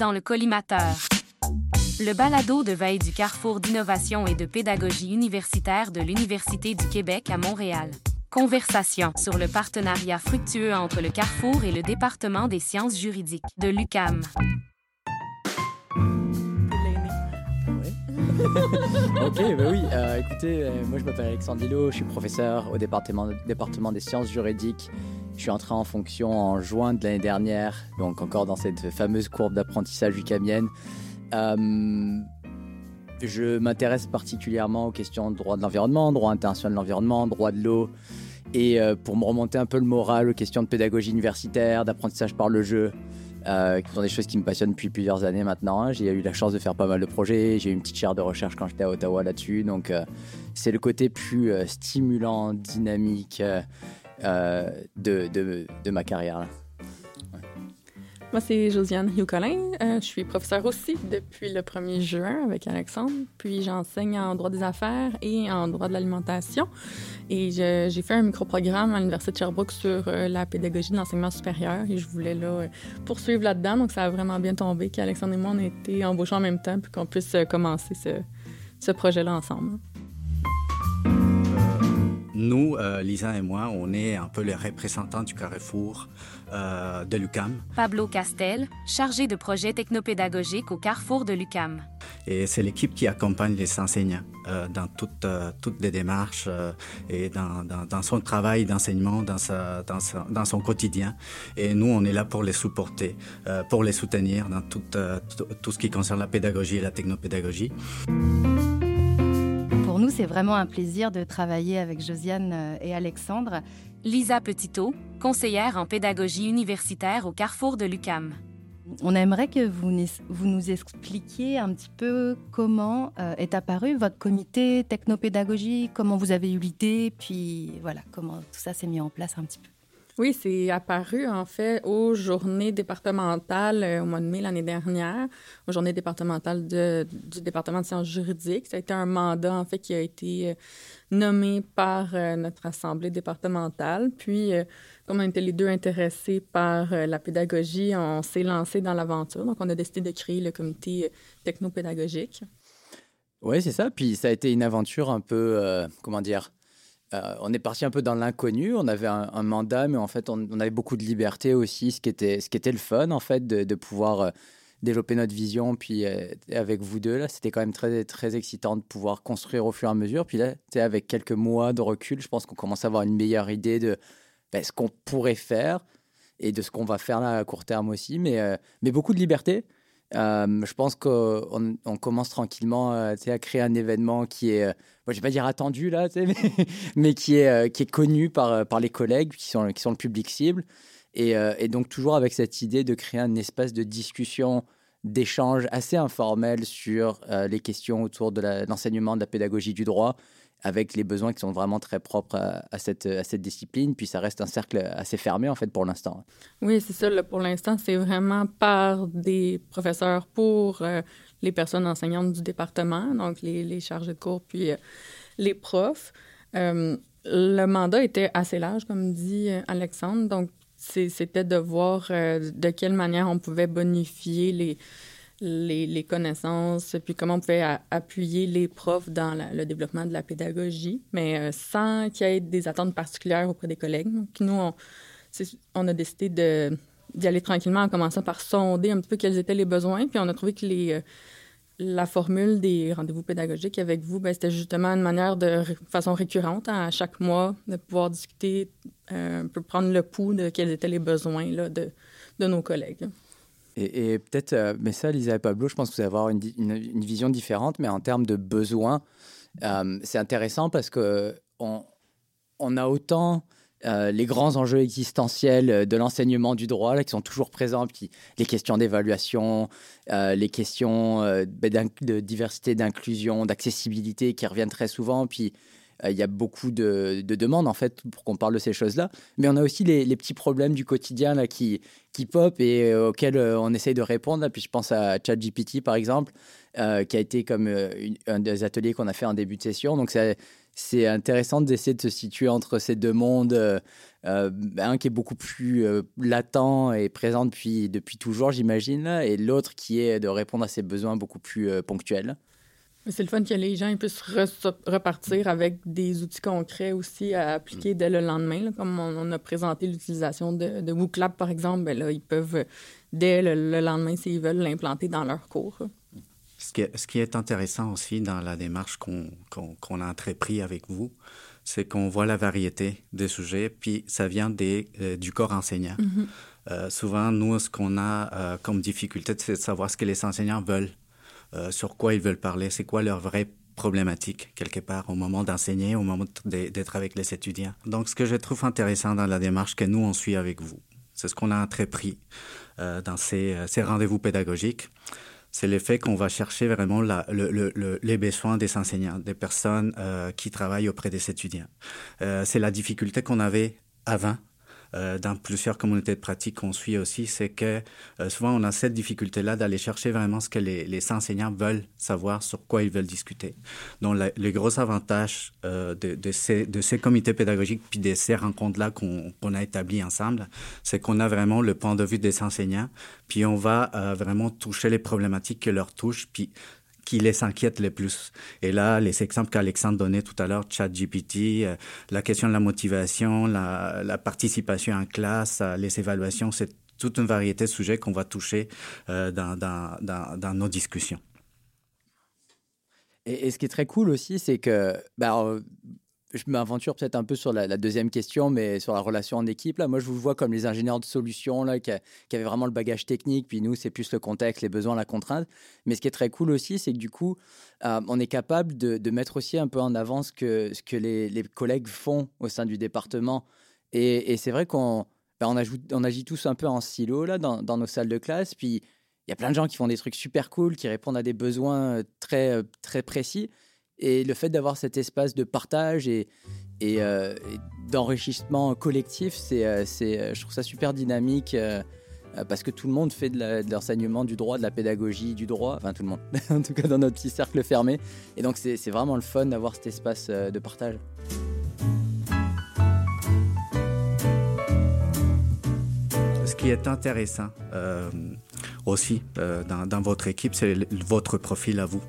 dans le collimateur. Le balado de veille du Carrefour d'innovation et de pédagogie universitaire de l'Université du Québec à Montréal. Conversation sur le partenariat fructueux entre le Carrefour et le département des sciences juridiques de l'UCAM. ok, bah oui. Euh, écoutez, euh, moi je m'appelle Alexandre Dilo, je suis professeur au département, département des sciences juridiques. Je suis entré en fonction en juin de l'année dernière, donc encore dans cette fameuse courbe d'apprentissage ucamienne. Euh, je m'intéresse particulièrement aux questions de droit de l'environnement, droit international de l'environnement, droit de l'eau. Et euh, pour me remonter un peu le moral aux questions de pédagogie universitaire, d'apprentissage par le jeu, euh, qui sont des choses qui me passionnent depuis plusieurs années maintenant. Hein. J'ai eu la chance de faire pas mal de projets. J'ai eu une petite chaire de recherche quand j'étais à Ottawa là-dessus. Donc, euh, c'est le côté plus stimulant, dynamique de, de, de, ma carrière. Moi, c'est Josiane Hugh-Collin. Euh, je suis professeure aussi depuis le 1er juin avec Alexandre. Puis j'enseigne en droit des affaires et en droit de l'alimentation. Et j'ai fait un micro-programme à l'Université de Sherbrooke sur euh, la pédagogie de l'enseignement supérieur. Et je voulais là, euh, poursuivre là-dedans. Donc ça a vraiment bien tombé qu'Alexandre et moi, on a été embauchés en même temps puis qu'on puisse commencer ce, ce projet-là ensemble. Nous, Lisa et moi, on est un peu les représentants du Carrefour euh, de l'UCAM. Pablo Castel, chargé de projet technopédagogique au carrefour de l'UCAM. Et c'est l'équipe qui accompagne les enseignants euh, dans toutes, euh, toutes les démarches et dans, dans, son travail d'enseignement, dans, sa, dans, dans, son quotidien. Et nous, on est là pour les supporter, pour les soutenir dans tout, tout ce qui concerne la pédagogie et la technopédagogie. Nous, c'est vraiment un plaisir de travailler avec Josiane et Alexandre. Lisa Petitot, conseillère en pédagogie universitaire au carrefour de l'UCAM. On aimerait que vous, vous, nous expliquiez un petit peu comment euh, est apparu votre comité technopédagogie, comment vous avez eu l'idée, puis voilà, comment tout ça s'est mis en place un petit peu. Oui, c'est apparu en fait aux journées départementales euh, au mois de mai l'année dernière, aux journées départementales du département de sciences juridiques. Ça a été un mandat en fait qui a été euh, nommé par euh, notre assemblée départementale. Puis, comme on était les deux intéressés par la pédagogie, on s'est lancé dans l'aventure. Donc, on a décidé de créer le comité technopédagogique. Oui, c'est ça. Puis ça a été une aventure un peu, comment dire, euh, on est parti un peu dans l'inconnu. On avait un, mandat, mais en fait, on, avait beaucoup de liberté aussi, ce qui était, ce qui était le fun, en fait, de, pouvoir euh, développer notre vision. Puis euh, avec vous deux, là, c'était quand même très, très excitant de pouvoir construire au fur et à mesure. Puis là, avec quelques mois de recul, je pense qu'on commence à avoir une meilleure idée de ben, ce qu'on pourrait faire et de ce qu'on va faire là à court terme aussi. Mais, mais beaucoup de liberté. Euh, je pense qu'on on commence tranquillement euh, à créer un événement qui est, euh, moi, je vais pas dire attendu là, mais, qui, est, qui est connu par, par les collègues qui sont, qui sont le public cible. Et donc, toujours avec cette idée de créer un espace de discussion, d'échange assez informel sur les questions autour de l'enseignement de la pédagogie du droit avec les besoins qui sont vraiment très propres à, cette, discipline. Puis ça reste un cercle assez fermé, en fait, pour l'instant. Oui, c'est ça. pour l'instant, c'est vraiment par des professeurs pour euh, les personnes enseignantes du département, donc les, les chargés de cours, puis euh, les profs. Euh, le mandat était assez large, comme dit Alexandre. Donc, c'était de voir de quelle manière on pouvait bonifier les les, connaissances, puis comment on pouvait appuyer les profs dans le développement de la pédagogie, mais euh, sans qu'il y ait des attentes particulières auprès des collègues. Donc, nous, on, a décidé d'y aller tranquillement en commençant par sonder un petit peu quels étaient les besoins, puis on a trouvé que euh, la formule des rendez-vous pédagogiques avec vous, ben, c'était justement une manière de façon récurrente, hein, à chaque mois, de pouvoir discuter, euh, un peu prendre le pouls de quels étaient les besoins de nos collègues. Et, peut-être, euh, mais ça, Lisa et Pablo, je pense que vous allez avoir une, vision différente, mais en termes de besoins, euh, c'est intéressant parce que on, a autant euh, les grands enjeux existentiels de l'enseignement du droit qui sont toujours présents, puis les questions d'évaluation, les questions ben, de diversité, d'inclusion, d'accessibilité qui reviennent très souvent, puis il y a beaucoup de, demandes en fait pour qu'on parle de ces choses-là. Mais on a aussi les, petits problèmes du quotidien là, qui, qui pop et euh, auxquels euh, on essaye de répondre. Puis je pense à ChatGPT par exemple, euh, qui a été comme un des ateliers qu'on a fait en début de session. Donc c'est intéressant d'essayer de se situer entre ces deux mondes. Euh, euh, un qui est beaucoup plus euh, latent et présent depuis, depuis toujours, j'imagine, et l'autre qui est de répondre à ses besoins beaucoup plus ponctuels. C'est le fun que les gens puissent repartir avec des outils concrets aussi à appliquer dès le lendemain. Comme on, a présenté l'utilisation de, de WooClap, par exemple, ben là, ils peuvent, dès le, lendemain, s'ils veulent, l'implanter dans leur cours. Ce qui, est, ce qui est intéressant aussi dans la démarche qu'on a entrepris avec vous, c'est qu'on voit la variété des sujets, puis ça vient des, euh, du corps enseignant. Mm-hmm. Euh, souvent, nous, ce qu'on a euh, comme difficulté, c'est de savoir ce que les enseignants veulent, sur quoi ils veulent parler, c'est quoi leur vraie problématique, quelque part, au moment d'enseigner, au moment d'être avec les étudiants. Donc, ce que je trouve intéressant dans la démarche que nous, on suit avec vous, c'est ce qu'on a entrepris dans ces, ces rendez-vous pédagogiques c'est le fait qu'on va chercher vraiment les besoins des enseignants, des personnes euh, qui travaillent auprès des étudiants. Euh, c'est la difficulté qu'on avait avant euh, dans plusieurs communautés de pratique qu'on suit aussi, c'est que euh, souvent on a cette difficulté-là d'aller chercher vraiment ce que les, les, enseignants veulent savoir, sur quoi ils veulent discuter. Donc la, le gros avantage euh, de, de, ces, de ces comités pédagogiques puis de ces rencontres-là qu'on a établies ensemble, c'est qu'on a vraiment le point de vue des enseignants, puis on va euh, vraiment toucher les problématiques qui leur touchent, puis qui les inquiète le plus. Et là, les exemples qu'Alexandre donnait tout à l'heure, ChatGPT, euh, la question de la motivation, la, participation en classe, euh, les évaluations, c'est toute une variété de sujets qu'on va toucher euh, dans, dans, nos discussions. Et, ce qui est très cool aussi, c'est que bah, je m'aventure peut-être un peu sur la, deuxième question, mais sur la relation en équipe. Là, moi, je vous vois comme les ingénieurs de solutions là, qui, avaient vraiment le bagage technique. Puis nous, c'est plus le contexte, les besoins, la contrainte. Mais ce qui est très cool aussi, c'est que du coup, euh, on est capable de, mettre aussi un peu en avant ce que, les, collègues font au sein du département. Et, c'est vrai qu'on ben, on, agit tous un peu en silo là, dans, dans nos salles de classe. Puis il y a plein de gens qui font des trucs super cool, qui répondent à des besoins euh, très, euh, très précis. Et le fait d'avoir cet espace de partage et, euh, d'enrichissement collectif, c'est, euh, c'est, euh, je trouve ça super dynamique parce que tout le monde fait de, l'enseignement du droit, de la pédagogie du droit, enfin tout le monde, en tout cas dans notre petit cercle fermé. Et donc c'est, c'est vraiment le fun d'avoir cet espace de partage. Ce qui est intéressant aussi dans, dans, votre équipe, c'est votre profil à vous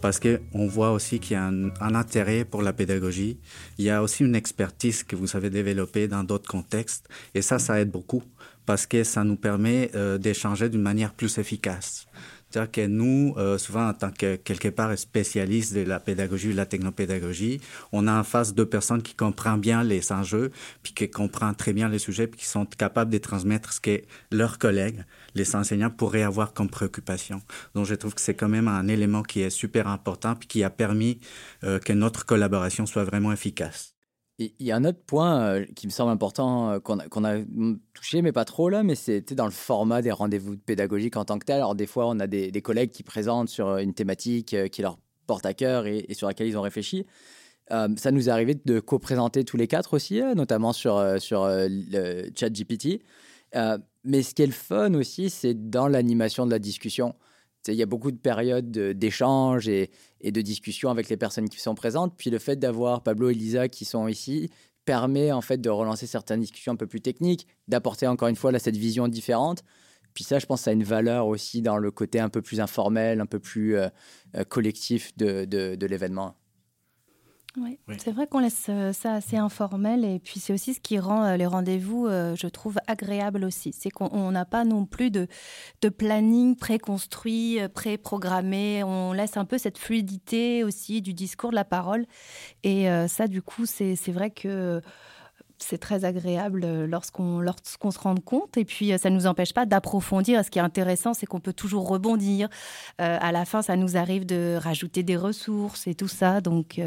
parce qu'on voit aussi qu'il y a un, intérêt pour la pédagogie. Il y a aussi une expertise que vous avez développée dans d'autres contextes. Et ça, ça aide beaucoup parce que ça nous permet euh, d'échanger d'une manière plus efficace. C'est-à-dire que nous, euh, souvent, en tant que quelque part spécialistes de la pédagogie ou de la technopédagogie, on a en face deux personnes qui comprennent bien les enjeux, puis qui comprennent très bien les sujets, puis qui sont capables de transmettre ce que leurs collègues, les enseignants, pourraient avoir comme préoccupation. Donc, je trouve que c'est quand même un élément qui est super important, puis qui a permis euh, que notre collaboration soit vraiment efficace. Il y a un autre point euh, qui me semble important euh, qu'on a, touché, mais pas trop là, mais c'était dans le format des rendez-vous pédagogiques en tant que tel. Alors des fois, on a des, collègues qui présentent sur une thématique euh, qui leur porte à cœur et, sur laquelle ils ont réfléchi. ça nous est arrivé de co-présenter tous les quatre aussi, notamment sur, sur le chat GPT. mais ce qui est le fun aussi, c'est dans l'animation de la discussion. Il y a beaucoup de périodes d'échange et, de discussion avec les personnes qui sont présentes. Puis le fait d'avoir Pablo et Lisa qui sont ici permet en fait de relancer certaines discussions un peu plus techniques, d'apporter encore une fois là, cette vision différente. Puis ça, je pense, ça a une valeur aussi dans le côté un peu plus informel, un peu plus euh, euh, collectif de l'événement. Oui. C'est vrai qu'on laisse euh, ça assez informel et puis c'est aussi ce qui rend euh, les rendez-vous, euh, je trouve, agréables aussi. C'est qu'on n'a pas non plus de, de planning préconstruit, pré-programmé. On laisse un peu cette fluidité aussi du discours, de la parole. Et ça, du coup, c'est vrai que c'est très agréable euh, lorsqu'on lorsqu'on se rend compte. Et puis, euh, ça ne nous empêche pas d'approfondir. Ce qui est intéressant, c'est qu'on peut toujours rebondir. Euh, à la fin, ça nous arrive de rajouter des ressources et tout ça. Donc,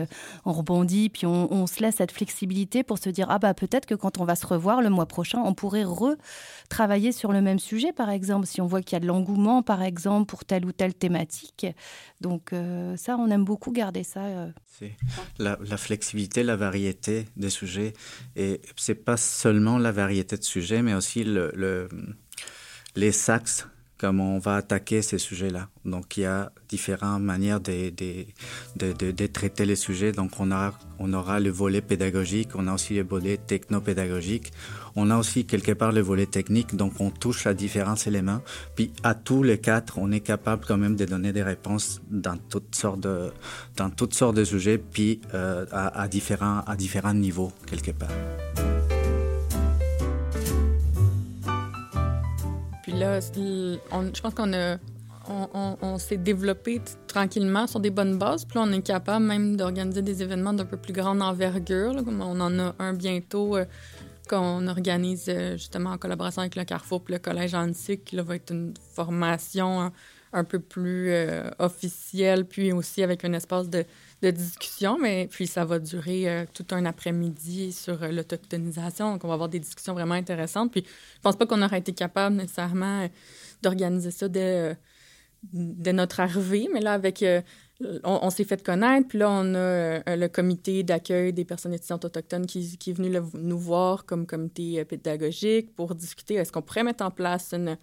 on rebondit, puis on, se laisse cette flexibilité pour se dire, ah bah peut-être que quand on va se revoir le mois prochain, on pourrait retravailler sur le même sujet, par exemple, si on voit qu'il y a de l'engouement, par exemple, pour telle ou telle thématique. Donc, ça, on aime beaucoup garder ça. La, la, flexibilité, la variété des sujets et c'est pas seulement la variété de sujets, mais aussi le, les axes comment on va attaquer ces sujets-là. Donc il y a différentes manières de, de, traiter les sujets. Donc on, a, on aura le volet pédagogique, on a aussi le volet techno-pédagogique, on a aussi quelque part le volet technique, donc on touche à différents éléments. Puis à tous les quatre, on est capable quand même de donner des réponses dans toutes sortes de, dans toutes sortes de sujets, puis euh, à, différents, à différents niveaux quelque part. Là, je pense qu'on a on, s'est développé tranquillement sur des bonnes bases. Puis là, on est capable même d'organiser des événements d'un peu plus grande envergure. comme on en a un bientôt euh, qu'on organise euh, justement en collaboration avec le Carrefour puis le Collège Antique. Qui va être une formation un, peu plus euh, officielle, puis aussi avec un espace de, de discussion. Mais puis ça va durer tout un après-midi sur l'autochtonisation. Donc on va avoir des discussions vraiment intéressantes. Puis je pense pas qu'on aurait été capable nécessairement d'organiser ça dès notre arrivée, mais là, avec. Euh, on, s'est fait connaître, puis là, on a euh, le comité d'accueil des personnes étudiantes autochtones qui, est venu nous voir comme comité euh, pédagogique pour discuter est-ce qu'on pourrait mettre en place une,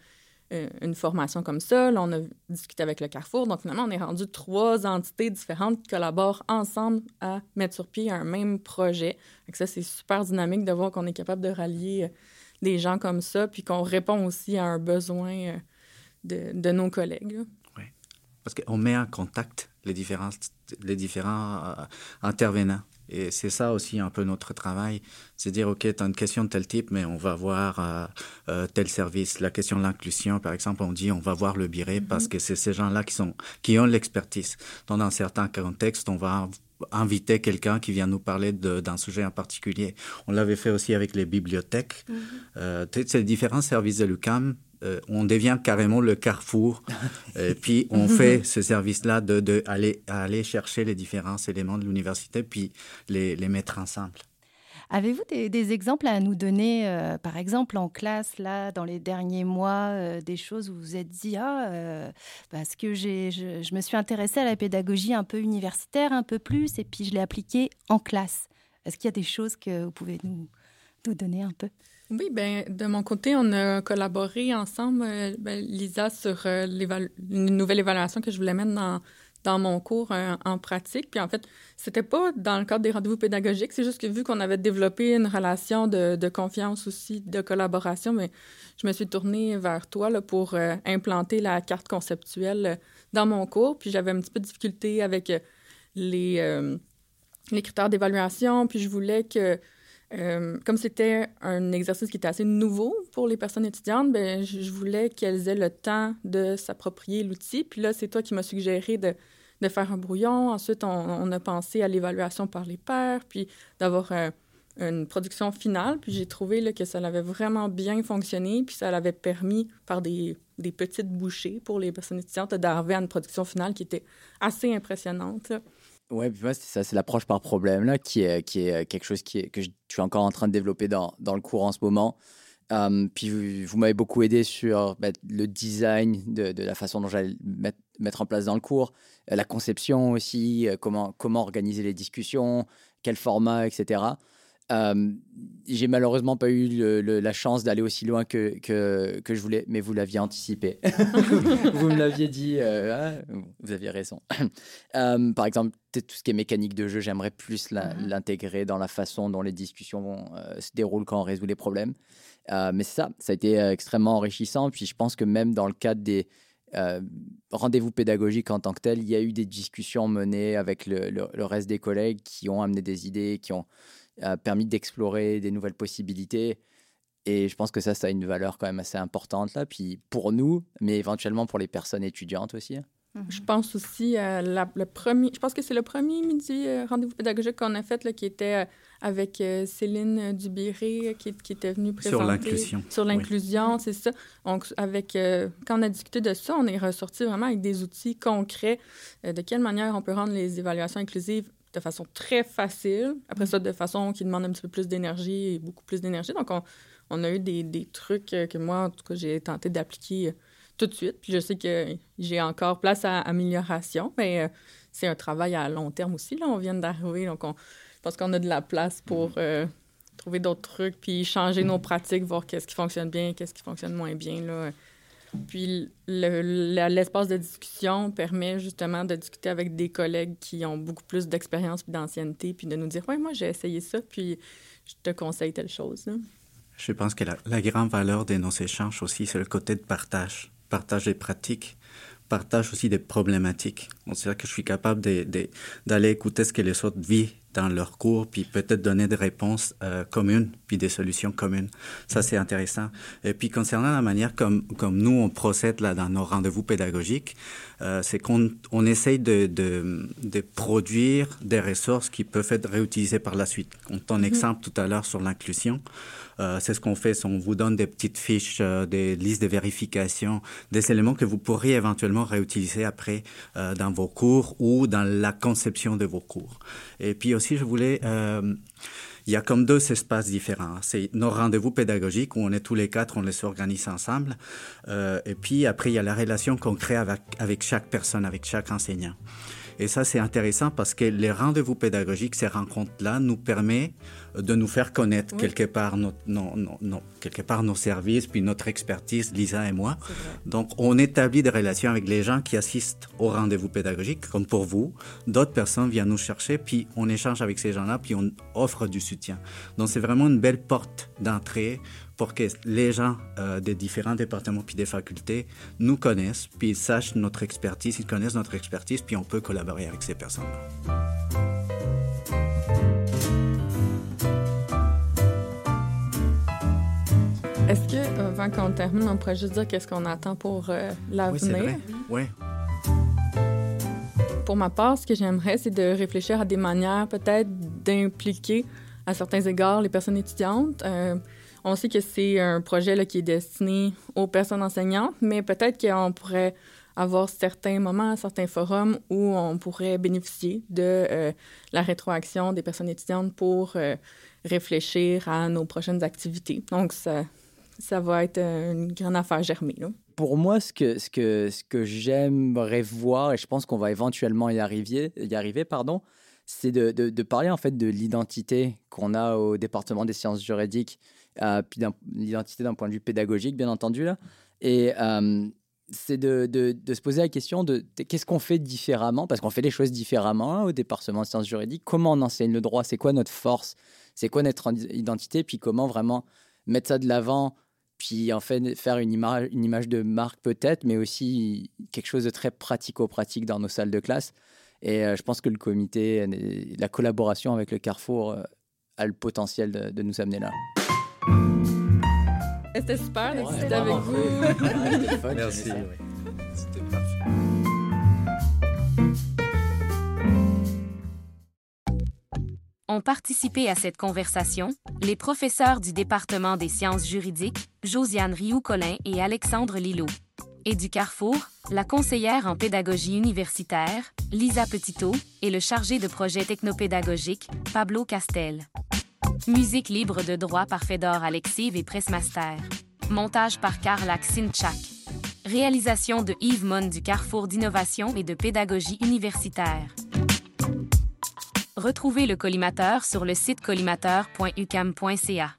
une formation comme ça. Là, on a discuté avec le Carrefour. Donc, finalement, on est rendu trois entités différentes qui collaborent ensemble à mettre sur pied un même projet. Donc, ça, c'est super dynamique de voir qu'on est capable de rallier des gens comme ça, puis qu'on répond aussi à un besoin de, nos collègues. Oui, parce qu'on met en contact les différents, les différents euh, intervenants. Et c'est ça aussi un peu notre travail, c'est dire, OK, tu as une question de tel type, mais on va voir euh, euh, tel service. La question de l'inclusion, par exemple, on dit, on va voir le biré mm-hmm. parce que c'est ces gens-là qui, sont, qui ont l'expertise. Dans un certain contexte, on va inviter quelqu'un qui vient nous parler d'un sujet en particulier. On l'avait fait aussi avec les bibliothèques. Mm-hmm. ces différents services de l'UCAM euh, on devient carrément le carrefour. et puis on fait ce service-là de, aller, aller chercher les différents éléments de l'université, puis les, mettre ensemble. Avez-vous des, exemples à nous donner, euh, par exemple en classe, là, dans les derniers mois, euh, des choses où vous vous êtes dit, ah, parce que je, je, me suis intéressée à la pédagogie un peu universitaire, un peu plus, et puis je l'ai appliquée en classe. Est-ce qu'il y a des choses que vous pouvez nous, donner un peu oui, ben de mon côté, on a collaboré ensemble, euh, ben, Lisa, sur euh, une nouvelle évaluation que je voulais mettre dans, dans mon cours euh, en pratique. Puis en fait, c'était pas dans le cadre des rendez-vous pédagogiques, c'est juste que vu qu'on avait développé une relation de, de, confiance aussi, de collaboration, mais je me suis tournée vers toi là, pour implanter la carte conceptuelle dans mon cours. Puis j'avais un petit peu de difficulté avec les, les critères d'évaluation, puis je voulais que euh, comme c'était un exercice qui était assez nouveau pour les personnes étudiantes, ben, je, voulais qu'elles aient le temps de s'approprier l'outil. Puis là, c'est toi qui m'as suggéré de, faire un brouillon. Ensuite, on, a pensé à l'évaluation par les pairs, puis d'avoir une production finale. Puis j'ai trouvé que ça avait vraiment bien fonctionné, puis ça l'avait permis, par des, des, petites bouchées pour les personnes étudiantes, d'arriver à une production finale qui était assez impressionnante. Ouais, puis moi, c'est ça, c'est l'approche par problème, là, qui est, qui est quelque chose qui est, que je, suis encore en train de développer dans, dans le cours en ce moment. Puis vous, m'avez beaucoup aidé sur bah, le design de, la façon dont j'allais mettre, mettre, en place dans le cours, la conception aussi, euh, comment, comment organiser les discussions, quel format, etc. Euh, j'ai malheureusement pas eu la chance d'aller aussi loin que, que, que, je voulais, mais vous l'aviez anticipé. vous me l'aviez dit, euh, ah, vous aviez raison. Euh, par exemple, tout ce qui est mécanique de jeu, j'aimerais plus mhm. l'intégrer dans la façon dont les discussions se déroulent quand on résout les problèmes. mais c'est ça, ça a été extrêmement enrichissant. Puis je pense que même dans le cadre des rendez-vous pédagogiques en tant que tel, il y a eu des discussions menées avec le, le reste des collègues qui ont amené des idées, qui ont a permis d'explorer des nouvelles possibilités. Et je pense que ça, ça a une valeur quand même assez importante là. Puis pour nous, mais éventuellement pour les personnes étudiantes aussi. Hein. Mhm. Je pense aussi à le premier, je pense que c'est le premier midi euh, rendez-vous pédagogique qu'on a fait là, qui était euh, avec euh, Céline Dubiré qui, qui, était venue présenter sur l'inclusion. Sur l'inclusion, c'est ça. Donc avec quand on a discuté de ça, on est ressorti vraiment avec des outils concrets de quelle manière on peut rendre les évaluations inclusives de façon très facile. Après ça, de façon qui demande un petit peu plus d'énergie et beaucoup plus d'énergie. Donc, on, on, a eu des, des, trucs que moi, en tout cas, j'ai tenté d'appliquer euh, tout de suite. Puis je sais que j'ai encore place à amélioration, mais euh, c'est un travail à long terme aussi. Là, on vient d'arriver, donc on, pense qu'on a de la place pour euh, trouver d'autres trucs, puis changer nos pratiques, voir qu'est-ce qui fonctionne bien, qu'est-ce qui fonctionne moins bien. Là Puis l'espace de discussion permet justement de discuter avec des collègues qui ont beaucoup plus d'expérience et d'ancienneté, puis de nous dire Ouais, moi, j'ai essayé ça, puis je te conseille telle chose. Je pense que la, la, grande valeur de nos échanges aussi, c'est le côté de partage, partage des pratiques, partage aussi des problématiques. C'est-à-dire que je suis capable d'aller écouter ce que les autres vivent dans leur cours, puis peut-être donner des réponses euh, communes, puis des solutions communes. Ça, c'est intéressant. Et puis, concernant la manière comme, comme nous, on procède là dans nos rendez-vous pédagogiques, euh, c'est qu'on on essaye de, de, de, produire des ressources qui peuvent être réutilisées par la suite. On ton mm-hmm. exemple tout à l'heure sur l'inclusion. Euh, c'est ce qu'on fait. On vous donne des petites fiches, des listes de vérification, des éléments que vous pourriez éventuellement réutiliser après dans vos cours ou dans la conception de vos cours. Et puis aussi, je voulais il y a comme deux espaces différents. C'est nos rendez-vous pédagogiques où on est tous les quatre, on les organise ensemble. Euh, et puis après, il y a la relation qu'on crée avec, avec chaque personne, avec chaque enseignant. Et ça, c'est intéressant parce que les rendez-vous pédagogiques, ces rencontres-là, nous permettent de nous faire connaître quelque, part nos, quelque part nos services, puis notre expertise, Lisa et moi. Donc, on établit des relations avec les gens qui assistent aux rendez-vous pédagogiques, comme pour vous. D'autres personnes viennent nous chercher, puis on échange avec ces gens-là, puis on offre du soutien. Donc, c'est vraiment une belle porte d'entrée pour que les gens euh, des différents départements puis des facultés nous connaissent, puis ils sachent notre expertise, ils connaissent notre expertise, puis on peut collaborer avec ces personnes-là. Est-ce que, avant qu'on termine, on pourrait juste dire qu'est-ce qu'on attend pour euh, l'avenir? Oui, oui. Pour ma part, ce que j'aimerais, c'est de réfléchir à des manières peut-être d'impliquer à certains égards les personnes étudiantes. Euh, on sait que c'est un projet là, qui est destiné aux personnes enseignantes, mais peut-être qu'on pourrait avoir certains moments, certains forums où on pourrait bénéficier de euh, la rétroaction des personnes étudiantes pour euh, réfléchir à nos prochaines activités. Donc, ça, ça va être une grande affaire germée. Pour moi, ce que, ce que, ce que j'aimerais voir, et je pense qu'on va éventuellement y arriver, y arriver pardon, c'est de, de, parler en fait de l'identité qu'on a au département des sciences juridiques euh, puis l'identité d'un point de vue pédagogique, bien entendu. Là. Et euh, c'est de, de, se poser la question de, qu'est-ce qu'on fait différemment, parce qu'on fait les choses différemment au département de sciences juridiques. Comment on enseigne le droit? C'est quoi notre force? C'est quoi notre identité? Puis comment vraiment mettre ça de l'avant puis en fait faire une image, une image de marque peut-être, mais aussi quelque chose de très pratico-pratique dans nos salles de classe. Et euh, je pense que le comité, la collaboration avec le Carrefour a le potentiel de, de nous amener là. C'était super de discuter avec vous. Merci. C'était. Ont participé à cette conversation les professeurs du département des sciences juridiques, Josiane Rioux-Collin et Alexandre Lillo. Et du Carrefour, la conseillère en pédagogie universitaire, Lisa Petitot, et le chargé de projet technopédagogique, Pablo Castel. Musique libre de droit par Fedor Alexiv et Pressmaster. Montage par Karl Sinchak. Réalisation de Yves Mon du Carrefour d'innovation et de pédagogie universitaire. Retrouvez le collimateur sur le site collimateur.ucam.ca.